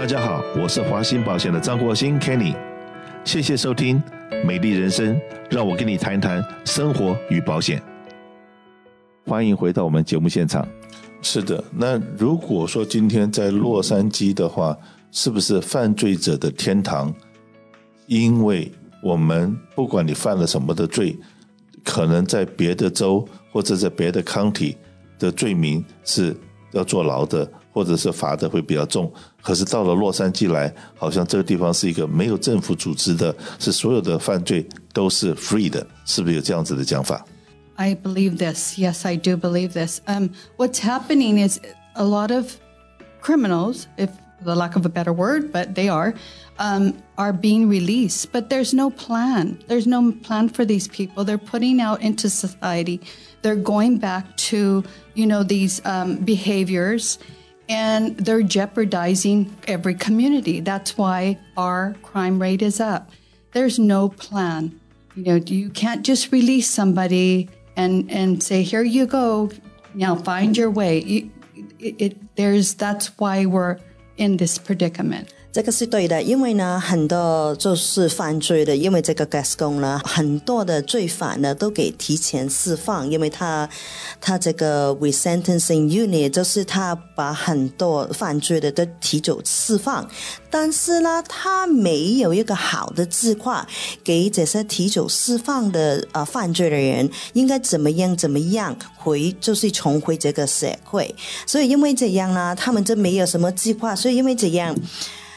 大家好，我是华兴保险的张国兴 Kenny，谢谢收听《美丽人生》，让我跟你谈谈生活与保险。欢迎回到我们节目现场。是的，那如果说今天在洛杉矶的话，是不是犯罪者的天堂？因为我们不管你犯了什么的罪，可能在别的州或者在别的 county 的罪名是要坐牢的，或者是罚的会比较重。可是到了洛杉矶来，好像这个地方是一个没有政府组织的，是所有的犯罪都是 free 的，是不是有这样子的讲法？I believe this. Yes, I do believe this. Um, what's happening is a lot of criminals, if the lack of a better word, but they are, um, are being released. But there's no plan. There's no plan for these people. They're putting out into society. They're going back to, you know, these um, behaviors and they're jeopardizing every community. That's why our crime rate is up. There's no plan. You know, you can't just release somebody and, and say, here you go, now find your way. You, it, it, there's, that's why we're in this predicament. 这个是对的，因为呢，很多就是犯罪的，因为这个 Gascon 呢，很多的罪犯呢都给提前释放，因为他他这个 resentencing unit 就是他把很多犯罪的都提早释放，但是呢，他没有一个好的计划给这些提早释放的呃犯罪的人应该怎么样怎么样回，就是重回这个社会，所以因为这样呢，他们就没有什么计划，所以因为这样。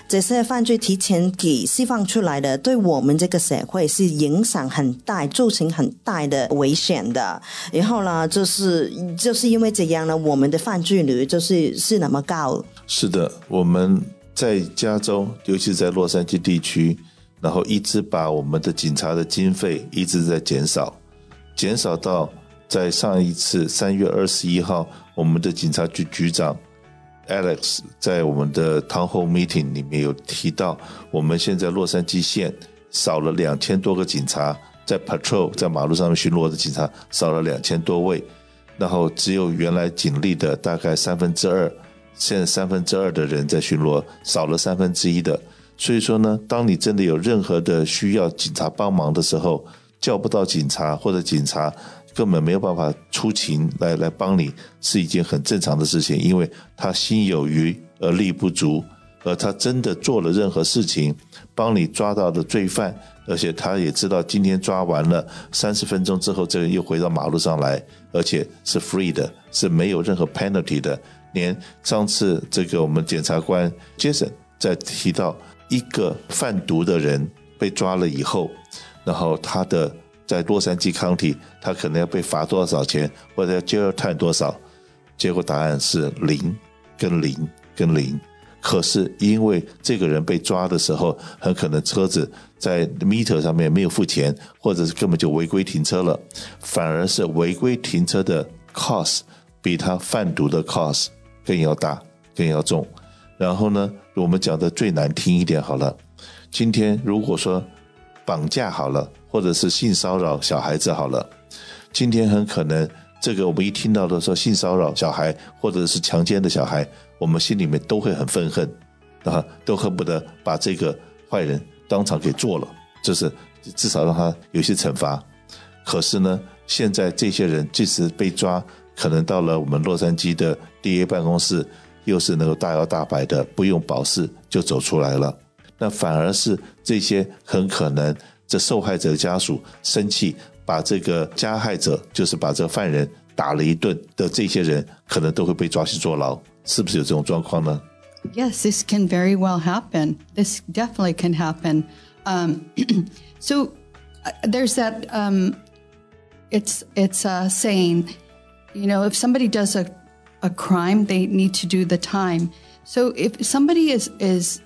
这些犯罪提前给释放出来的，对我们这个社会是影响很大，造成很大的危险的。然后呢，就是就是因为这样呢，我们的犯罪率就是是那么高。是的，我们在加州，尤其是在洛杉矶地区，然后一直把我们的警察的经费一直在减少，减少到在上一次三月二十一号，我们的警察局局长。Alex 在我们的 Town Hall Meeting 里面有提到，我们现在洛杉矶县少了两千多个警察，在 Patrol 在马路上面巡逻的警察少了两千多位，然后只有原来警力的大概三分之二，现在三分之二的人在巡逻，少了三分之一的。所以说呢，当你真的有任何的需要警察帮忙的时候，叫不到警察或者警察。根本没有办法出勤来来帮你，是一件很正常的事情，因为他心有余而力不足，而他真的做了任何事情，帮你抓到的罪犯，而且他也知道今天抓完了，三十分钟之后这个又回到马路上来，而且是 free 的，是没有任何 penalty 的。连上次这个我们检察官 Jason 在提到一个贩毒的人被抓了以后，然后他的。在洛杉矶 County，他可能要被罚多少钱，或者要 jail time 多少？结果答案是零，跟零，跟零。可是因为这个人被抓的时候，很可能车子在 meter 上面没有付钱，或者是根本就违规停车了，反而是违规停车的 cost 比他贩毒的 cost 更要大，更要重。然后呢，我们讲的最难听一点好了，今天如果说绑架好了。或者是性骚扰小孩子好了，今天很可能这个我们一听到的说性骚扰小孩或者是强奸的小孩，我们心里面都会很愤恨，啊，都恨不得把这个坏人当场给做了，就是至少让他有些惩罚。可是呢，现在这些人即使被抓，可能到了我们洛杉矶的 DA 办公室，又是能够大摇大摆的不用保释就走出来了，那反而是这些很可能。这受害者的家属生气，把这个加害者，就是把这个犯人打了一顿的这些人，可能都会被抓去坐牢，是不是有这种状况呢？Yes, this can very well happen. This definitely can happen. Um, so uh, there's that. Um, it's it's a saying, you know, if somebody does a a crime, they need to do the time. So if somebody is is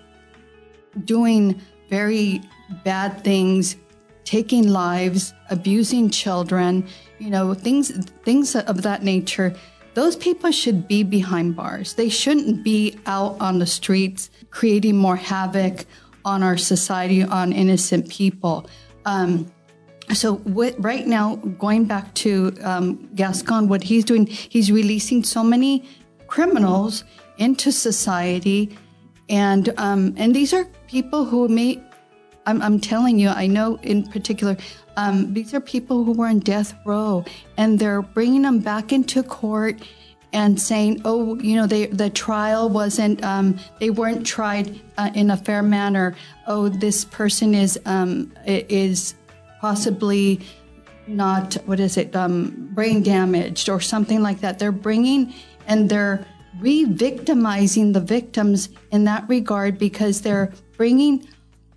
doing very bad things, taking lives, abusing children, you know, things things of that nature. Those people should be behind bars. They shouldn't be out on the streets creating more havoc on our society, on innocent people. Um, so what, right now, going back to um, Gascon, what he's doing, he's releasing so many criminals into society and um, and these are people who may. I'm, I'm telling you, I know in particular, um, these are people who were in death row, and they're bringing them back into court and saying, "Oh, you know, they, the trial wasn't, um, they weren't tried uh, in a fair manner. Oh, this person is um, is possibly not what is it, um, brain damaged or something like that." They're bringing and they're re-victimizing the victims in that regard because they're bringing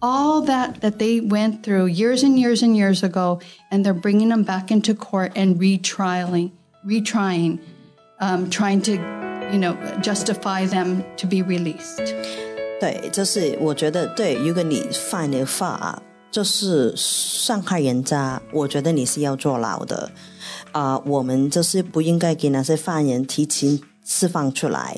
all that that they went through years and years and years ago, and they're bringing them back into court and retrialing, retrying, um, trying to, you know, justify them to be released. 对，就是我觉得对，如果你犯了法，就是伤害人家，我觉得你是要坐牢的。啊、呃，我们就是不应该给那些犯人提前释放出来。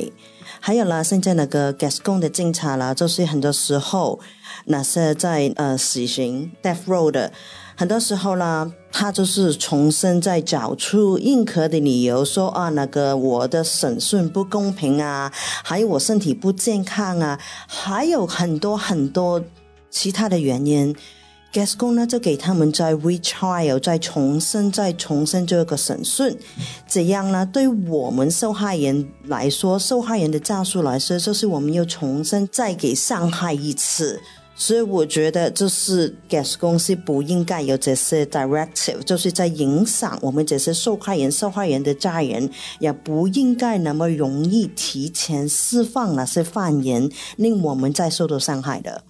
还有啦，现在那个 Gascon 的警察啦，就是很多时候。 那些在呃死刑 death row 的，很多时候呢，他就是重新再找出任何的理由说啊，那个我的审讯不公平啊，还有我身体不健康啊，还有很多很多其他的原因。Gascon 呢就给他们再 retrial，再重新再重新做一个审讯，这样呢对我们受害人来说，受害人的家属来说，就是我们要重新再给伤害一次。所以我觉得，就是 Gas 公司不应该有这些 directive，就是在影响我们这些受害人、受害人的家人，也不应该那么容易提前释放那些犯人，令我们再受到伤害的。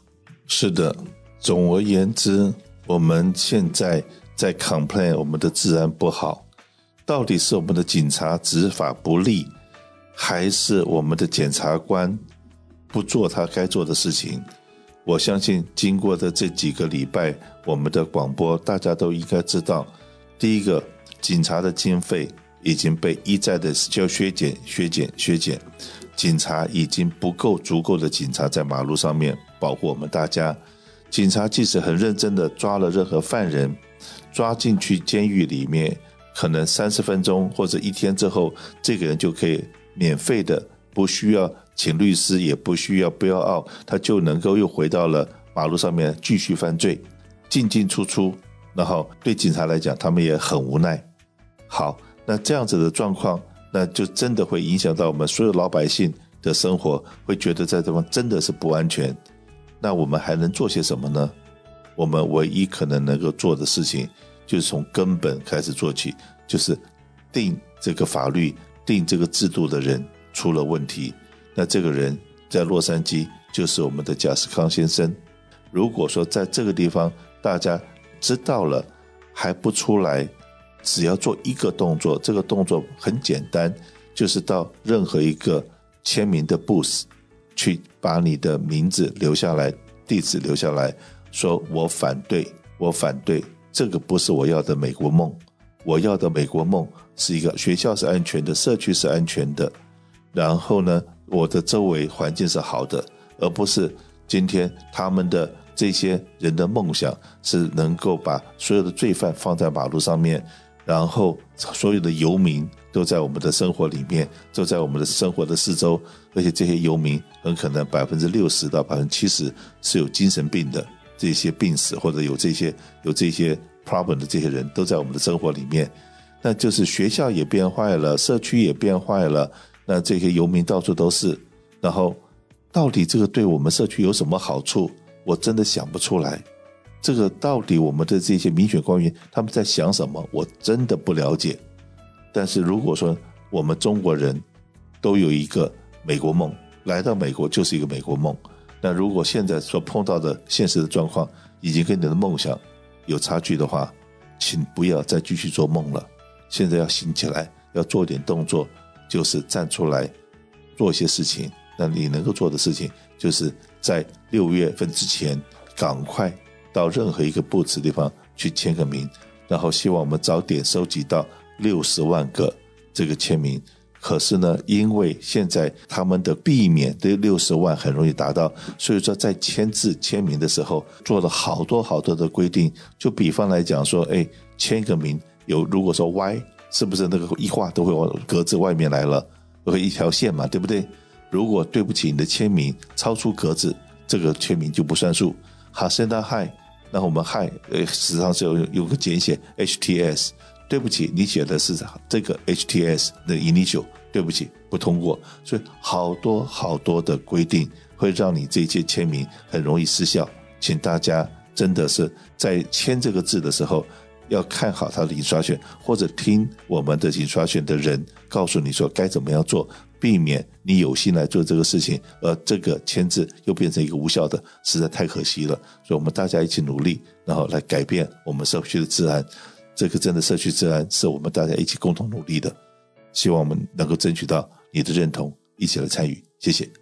是的，总而言之，我们现在在 complain 我们的治安不好，到底是我们的警察执法不力，还是我们的检察官不做他该做的事情？我相信，经过的这几个礼拜，我们的广播，大家都应该知道，第一个，警察的经费已经被一再的就削减、削减、削减，警察已经不够足够的警察在马路上面保护我们大家。警察即使很认真的抓了任何犯人，抓进去监狱里面，可能三十分钟或者一天之后，这个人就可以免费的，不需要。请律师也不需要不要傲，他就能够又回到了马路上面继续犯罪，进进出出，然后对警察来讲，他们也很无奈。好，那这样子的状况，那就真的会影响到我们所有老百姓的生活，会觉得在这地方真的是不安全。那我们还能做些什么呢？我们唯一可能能够做的事情，就是从根本开始做起，就是定这个法律、定这个制度的人出了问题。那这个人在洛杉矶就是我们的贾斯康先生。如果说在这个地方大家知道了还不出来，只要做一个动作，这个动作很简单，就是到任何一个签名的 booth 去把你的名字留下来，地址留下来，说我反对，我反对，这个不是我要的美国梦，我要的美国梦是一个学校是安全的，社区是安全的，然后呢，我的周围环境是好的，而不是今天他们的这些人的梦想是能够把所有的罪犯放在马路上面，然后所有的游民都在我们的生活里面，都在我们的生活的四周，而且这些游民很可能百分之六十到百分之七十是有精神病的这些病史，或者有这些有这些 problem 的这些人都在我们的生活里面，那就是学校也变坏了，社区也变坏了。那这些游民到处都是，然后到底这个对我们社区有什么好处？我真的想不出来。这个到底我们的这些民选官员他们在想什么？我真的不了解。但是如果说我们中国人都有一个美国梦，来到美国就是一个美国梦。那如果现在所碰到的现实的状况已经跟你的梦想有差距的话，请不要再继续做梦了。现在要醒起来，要做点动作。就是站出来做一些事情，那你能够做的事情，就是在六月份之前赶快到任何一个布置地方去签个名，然后希望我们早点收集到六十万个这个签名。可是呢，因为现在他们的避免这六十万很容易达到，所以说在签字签名的时候做了好多好多的规定。就比方来讲说，哎，签个名有如果说 Y。是不是那个一画都会往格子外面来了，会一条线嘛，对不对？如果对不起你的签名超出格子，这个签名就不算数。好，Hacienda High，那我们 High 呃实际上是有有个简写 HTS，对不起，你写的是这个 HTS 的 initial，对不起，不通过。所以好多好多的规定会让你这些签名很容易失效，请大家真的是在签这个字的时候。要看好他的印刷权，或者听我们的印刷权的人告诉你说该怎么样做，避免你有心来做这个事情，而这个签字又变成一个无效的，实在太可惜了。所以，我们大家一起努力，然后来改变我们社区的治安。这个真的社区治安是我们大家一起共同努力的。希望我们能够争取到你的认同，一起来参与。谢谢。